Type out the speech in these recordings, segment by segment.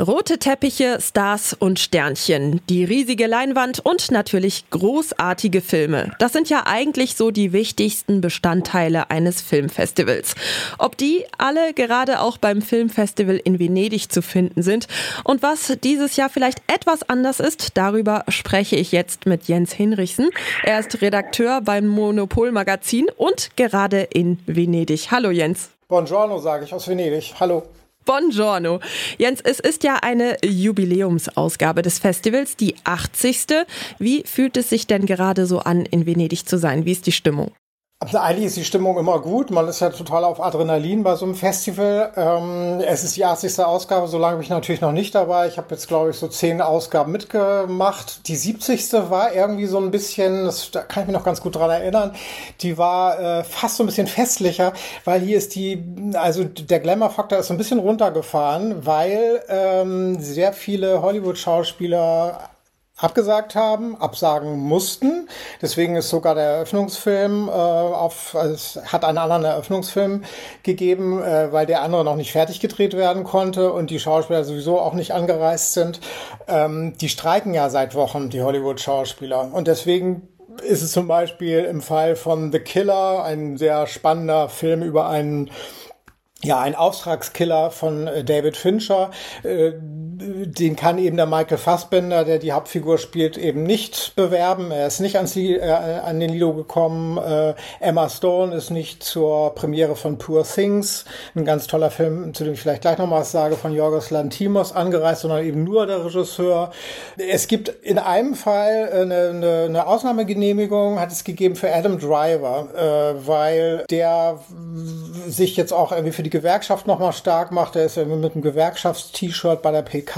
Rote Teppiche, Stars und Sternchen, die riesige Leinwand und natürlich großartige Filme. Das sind ja eigentlich so die wichtigsten Bestandteile eines Filmfestivals. Ob die alle gerade auch beim Filmfestival in Venedig zu finden sind und was dieses Jahr vielleicht etwas anders ist, darüber spreche ich jetzt mit Jens Hinrichsen. Er ist Redakteur beim Monopol Magazin und gerade in Venedig. Hallo Jens. Buongiorno sage ich aus Venedig. Hallo. Buongiorno. Jens, es ist ja eine Jubiläumsausgabe des Festivals, die 80. Wie fühlt es sich denn gerade so an, in Venedig zu sein? Wie ist die Stimmung? Also eigentlich ist die Stimmung immer gut. Man ist ja total auf Adrenalin bei so einem Festival. Ähm, es ist die 80. Ausgabe, so lange bin ich natürlich noch nicht dabei. Ich habe jetzt, glaube ich, so zehn Ausgaben mitgemacht. Die 70. war irgendwie so ein bisschen, das, da kann ich mich noch ganz gut dran erinnern, die war äh, fast so ein bisschen festlicher, weil hier ist die, also der Glamour-Faktor ist so ein bisschen runtergefahren, weil ähm, sehr viele Hollywood-Schauspieler abgesagt haben, absagen mussten. Deswegen ist sogar der Eröffnungsfilm äh, auf, also es hat einen anderen Eröffnungsfilm gegeben, äh, weil der andere noch nicht fertig gedreht werden konnte und die Schauspieler sowieso auch nicht angereist sind. Ähm, die streiken ja seit Wochen, die Hollywood-Schauspieler. Und deswegen ist es zum Beispiel im Fall von The Killer ein sehr spannender Film über einen ja, ein Auftragskiller von äh, David Fincher. Äh, den kann eben der Michael Fassbender, der die Hauptfigur spielt, eben nicht bewerben. Er ist nicht ans äh, an den Lido gekommen. Äh, Emma Stone ist nicht zur Premiere von Poor Things, ein ganz toller Film, zu dem ich vielleicht gleich noch was sage, von Yorgos Lantimos angereist, sondern eben nur der Regisseur. Es gibt in einem Fall eine, eine, eine Ausnahmegenehmigung, hat es gegeben für Adam Driver, äh, weil der sich jetzt auch irgendwie für die Gewerkschaft nochmal stark macht. Er ist irgendwie mit einem Gewerkschafts-T-Shirt bei der PK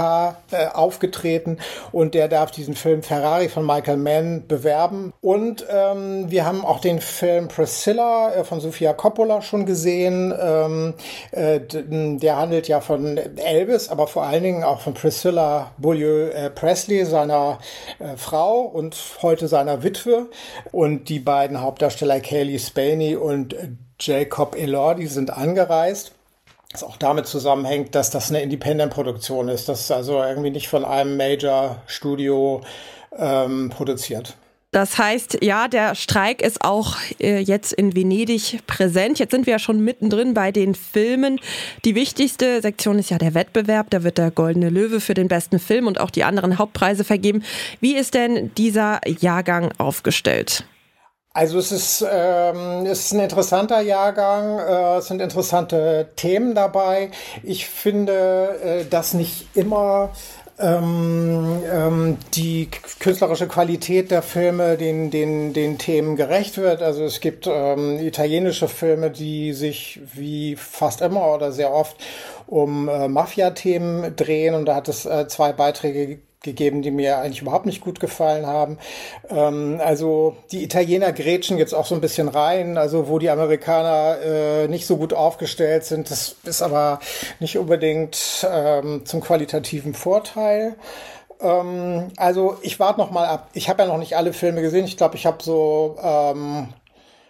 äh, aufgetreten und der darf diesen Film Ferrari von Michael Mann bewerben. Und ähm, wir haben auch den Film Priscilla äh, von Sofia Coppola schon gesehen. Ähm, äh, der handelt ja von Elvis, aber vor allen Dingen auch von Priscilla Beaulieu äh, Presley, seiner äh, Frau und heute seiner Witwe. Und die beiden Hauptdarsteller Kaylee Spaney und Jacob Elordi sind angereist. Was auch damit zusammenhängt, dass das eine Independent-Produktion ist, das ist also irgendwie nicht von einem Major-Studio ähm, produziert. Das heißt, ja, der Streik ist auch äh, jetzt in Venedig präsent. Jetzt sind wir ja schon mittendrin bei den Filmen. Die wichtigste Sektion ist ja der Wettbewerb. Da wird der Goldene Löwe für den besten Film und auch die anderen Hauptpreise vergeben. Wie ist denn dieser Jahrgang aufgestellt? Also es ist, ähm, es ist ein interessanter Jahrgang, äh, es sind interessante Themen dabei. Ich finde, äh, dass nicht immer ähm, ähm, die künstlerische Qualität der Filme den, den, den Themen gerecht wird. Also es gibt ähm, italienische Filme, die sich wie fast immer oder sehr oft um äh, Mafia-Themen drehen. Und da hat es äh, zwei Beiträge gegeben, die mir eigentlich überhaupt nicht gut gefallen haben. Ähm, also die Italiener grätschen jetzt auch so ein bisschen rein, also wo die Amerikaner äh, nicht so gut aufgestellt sind. Das ist aber nicht unbedingt ähm, zum qualitativen Vorteil. Ähm, also ich warte noch mal ab. Ich habe ja noch nicht alle Filme gesehen. Ich glaube, ich habe so ähm,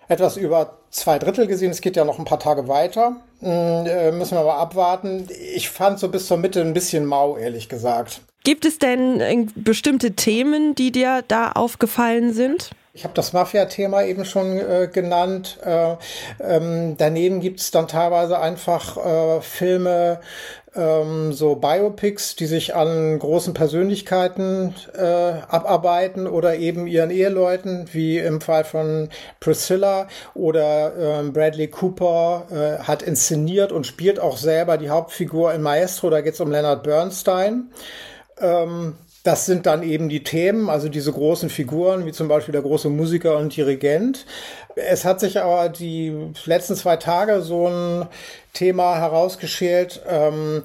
etwas über zwei Drittel gesehen. Es geht ja noch ein paar Tage weiter. Hm, äh, müssen wir mal abwarten. Ich fand so bis zur Mitte ein bisschen mau, ehrlich gesagt. Gibt es denn äh, bestimmte Themen, die dir da aufgefallen sind? Ich habe das Mafia-Thema eben schon äh, genannt. Äh, ähm, daneben gibt es dann teilweise einfach äh, Filme, ähm, so Biopics, die sich an großen Persönlichkeiten äh, abarbeiten oder eben ihren Eheleuten, wie im Fall von Priscilla oder ähm, Bradley Cooper äh, hat inszeniert und spielt auch selber die Hauptfigur in Maestro. Da geht es um Leonard Bernstein. Ähm, das sind dann eben die Themen, also diese großen Figuren, wie zum Beispiel der große Musiker und Dirigent. Es hat sich aber die letzten zwei Tage so ein Thema herausgeschält. Ähm,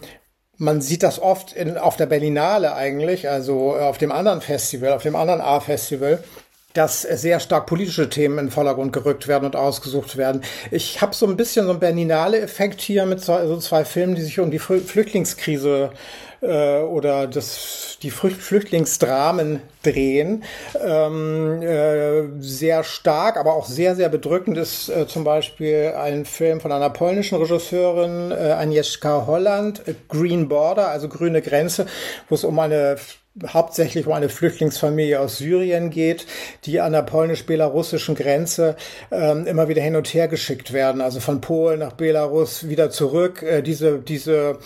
man sieht das oft in, auf der Berlinale eigentlich, also auf dem anderen Festival, auf dem anderen A-Festival dass sehr stark politische Themen in den Vordergrund gerückt werden und ausgesucht werden. Ich habe so ein bisschen so einen Berlinale-Effekt hier mit so, so zwei Filmen, die sich um die Flüchtlingskrise äh, oder das, die Flüchtlingsdramen drehen. Ähm, äh, sehr stark, aber auch sehr, sehr bedrückend ist äh, zum Beispiel ein Film von einer polnischen Regisseurin, äh, Agnieszka Holland, Green Border, also grüne Grenze, wo es um eine hauptsächlich um eine Flüchtlingsfamilie aus Syrien geht, die an der polnisch-belarussischen Grenze ähm, immer wieder hin und her geschickt werden, also von Polen nach Belarus wieder zurück, äh, diese, diese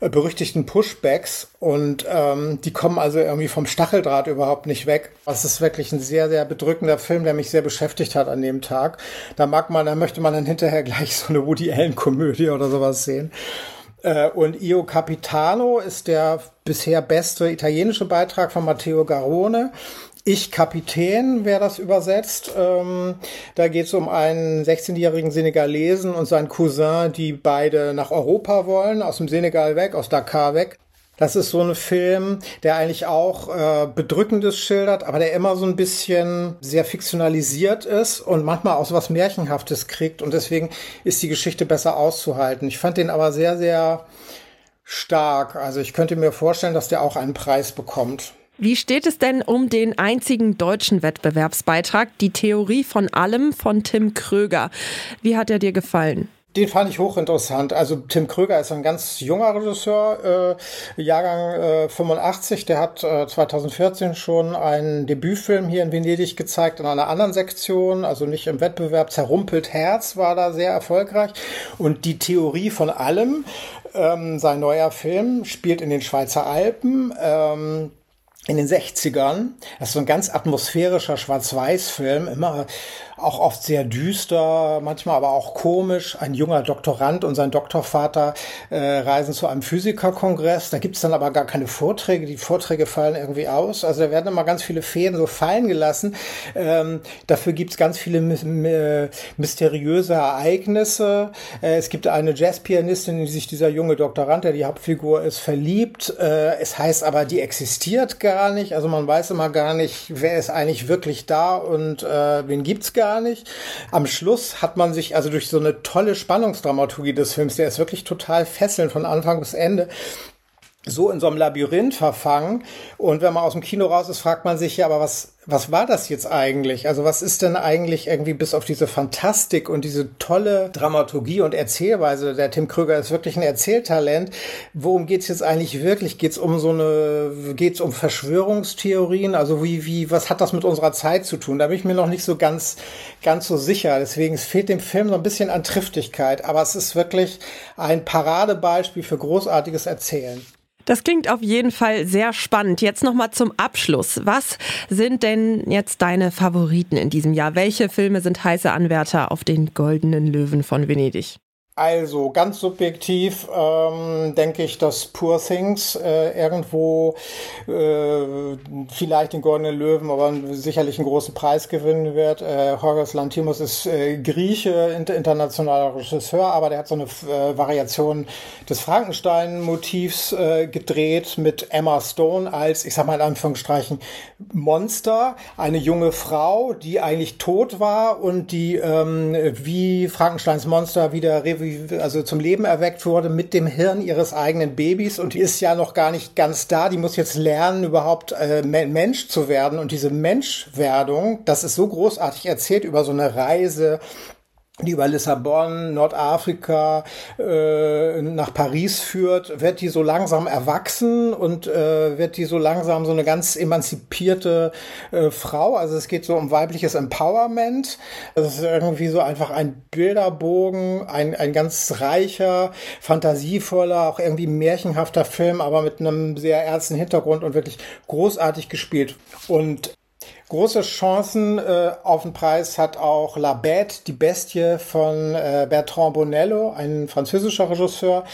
äh, berüchtigten Pushbacks und ähm, die kommen also irgendwie vom Stacheldraht überhaupt nicht weg. Das ist wirklich ein sehr, sehr bedrückender Film, der mich sehr beschäftigt hat an dem Tag. Da mag man, da möchte man dann hinterher gleich so eine Woody Allen-Komödie oder sowas sehen. Äh, und Io Capitano ist der bisher beste italienische Beitrag von Matteo Garone. Ich Kapitän, wer das übersetzt. Ähm, da geht es um einen 16-jährigen Senegalesen und seinen Cousin, die beide nach Europa wollen, aus dem Senegal weg, aus Dakar weg. Das ist so ein Film, der eigentlich auch äh, Bedrückendes schildert, aber der immer so ein bisschen sehr fiktionalisiert ist und manchmal auch so was Märchenhaftes kriegt. Und deswegen ist die Geschichte besser auszuhalten. Ich fand den aber sehr, sehr stark. Also ich könnte mir vorstellen, dass der auch einen Preis bekommt. Wie steht es denn um den einzigen deutschen Wettbewerbsbeitrag, Die Theorie von allem von Tim Kröger? Wie hat er dir gefallen? Den fand ich hochinteressant. Also Tim Kröger ist ein ganz junger Regisseur, äh, Jahrgang äh, 85. Der hat äh, 2014 schon einen Debütfilm hier in Venedig gezeigt in einer anderen Sektion, also nicht im Wettbewerb. Zerrumpelt Herz war da sehr erfolgreich. Und die Theorie von allem, ähm, sein neuer Film, spielt in den Schweizer Alpen. Ähm, in den 60ern. Das ist so ein ganz atmosphärischer Schwarz-Weiß-Film, immer auch oft sehr düster, manchmal aber auch komisch. Ein junger Doktorand und sein Doktorvater äh, reisen zu einem Physikerkongress. Da gibt's dann aber gar keine Vorträge. Die Vorträge fallen irgendwie aus. Also da werden immer ganz viele Fäden so fallen gelassen. Ähm, dafür gibt's ganz viele my mysteriöse Ereignisse. Äh, es gibt eine Jazzpianistin, in die sich dieser junge Doktorand, der die Hauptfigur ist, verliebt. Äh, es heißt aber, die existiert gar nicht. Also man weiß immer gar nicht, wer ist eigentlich wirklich da und äh, wen gibt's gar gar nicht. Am Schluss hat man sich also durch so eine tolle Spannungsdramaturgie des Films, der ist wirklich total fesselnd von Anfang bis Ende, so in so einem Labyrinth verfangen. Und wenn man aus dem Kino raus ist, fragt man sich ja, aber was, was war das jetzt eigentlich? Also was ist denn eigentlich irgendwie bis auf diese Fantastik und diese tolle Dramaturgie und Erzählweise? Der Tim Krüger ist wirklich ein Erzähltalent. Worum geht's jetzt eigentlich wirklich? Geht's um so eine, geht's um Verschwörungstheorien? Also wie, wie, was hat das mit unserer Zeit zu tun? Da bin ich mir noch nicht so ganz, ganz so sicher. Deswegen es fehlt dem Film so ein bisschen an Triftigkeit. Aber es ist wirklich ein Paradebeispiel für großartiges Erzählen. Das klingt auf jeden Fall sehr spannend. Jetzt nochmal zum Abschluss. Was sind denn jetzt deine Favoriten in diesem Jahr? Welche Filme sind heiße Anwärter auf den Goldenen Löwen von Venedig? Also ganz subjektiv ähm, denke ich, dass Poor Things äh, irgendwo äh, vielleicht den Goldenen Löwen, aber sicherlich einen großen Preis gewinnen wird. Äh, Horgos Lantimos ist äh, Grieche, inter internationaler Regisseur, aber der hat so eine äh, Variation des Frankenstein-Motivs äh, gedreht mit Emma Stone als, ich sag mal in Anführungsstrichen, Monster, eine junge Frau, die eigentlich tot war und die ähm, wie Frankensteins Monster wieder also zum Leben erweckt wurde mit dem Hirn ihres eigenen Babys und die ist ja noch gar nicht ganz da. Die muss jetzt lernen, überhaupt äh, Mensch zu werden und diese Menschwerdung, das ist so großartig erzählt über so eine Reise die über Lissabon, Nordafrika äh, nach Paris führt, wird die so langsam erwachsen und äh, wird die so langsam so eine ganz emanzipierte äh, Frau. Also es geht so um weibliches Empowerment. Das ist irgendwie so einfach ein Bilderbogen, ein, ein ganz reicher, fantasievoller, auch irgendwie märchenhafter Film, aber mit einem sehr ernsten Hintergrund und wirklich großartig gespielt. Und Große Chancen äh, auf den Preis hat auch La Bête, die Bestie von äh, Bertrand Bonello, ein französischer Regisseur,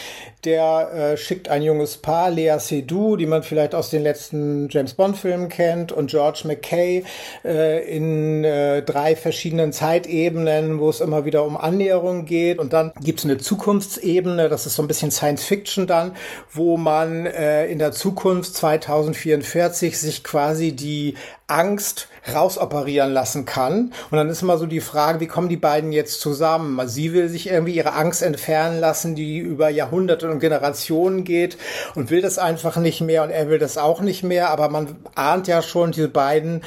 der äh, schickt ein junges Paar, Lea Seydoux, die man vielleicht aus den letzten James Bond-Filmen kennt, und George McKay äh, in äh, drei verschiedenen Zeitebenen, wo es immer wieder um Annäherung geht. Und dann gibt es eine Zukunftsebene, das ist so ein bisschen Science Fiction dann, wo man äh, in der Zukunft 2044 sich quasi die Angst rausoperieren lassen kann. Und dann ist immer so die Frage, wie kommen die beiden jetzt zusammen? Sie will sich irgendwie ihre Angst entfernen lassen, die über Jahrhunderte und Generationen geht und will das einfach nicht mehr und er will das auch nicht mehr. Aber man ahnt ja schon, diese beiden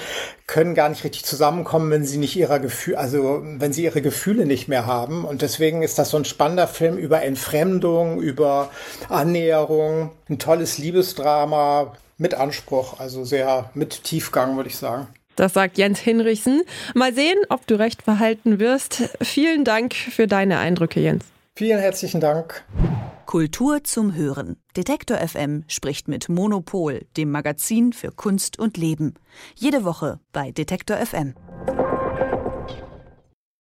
können gar nicht richtig zusammenkommen, wenn sie nicht ihrer Gefühle, also wenn sie ihre Gefühle nicht mehr haben. Und deswegen ist das so ein spannender Film über Entfremdung, über Annäherung, ein tolles Liebesdrama mit Anspruch, also sehr mit Tiefgang, würde ich sagen. Das sagt Jens Hinrichsen. Mal sehen, ob du recht verhalten wirst. Vielen Dank für deine Eindrücke, Jens. Vielen herzlichen Dank. Kultur zum Hören. Detektor FM spricht mit Monopol, dem Magazin für Kunst und Leben. Jede Woche bei Detektor FM.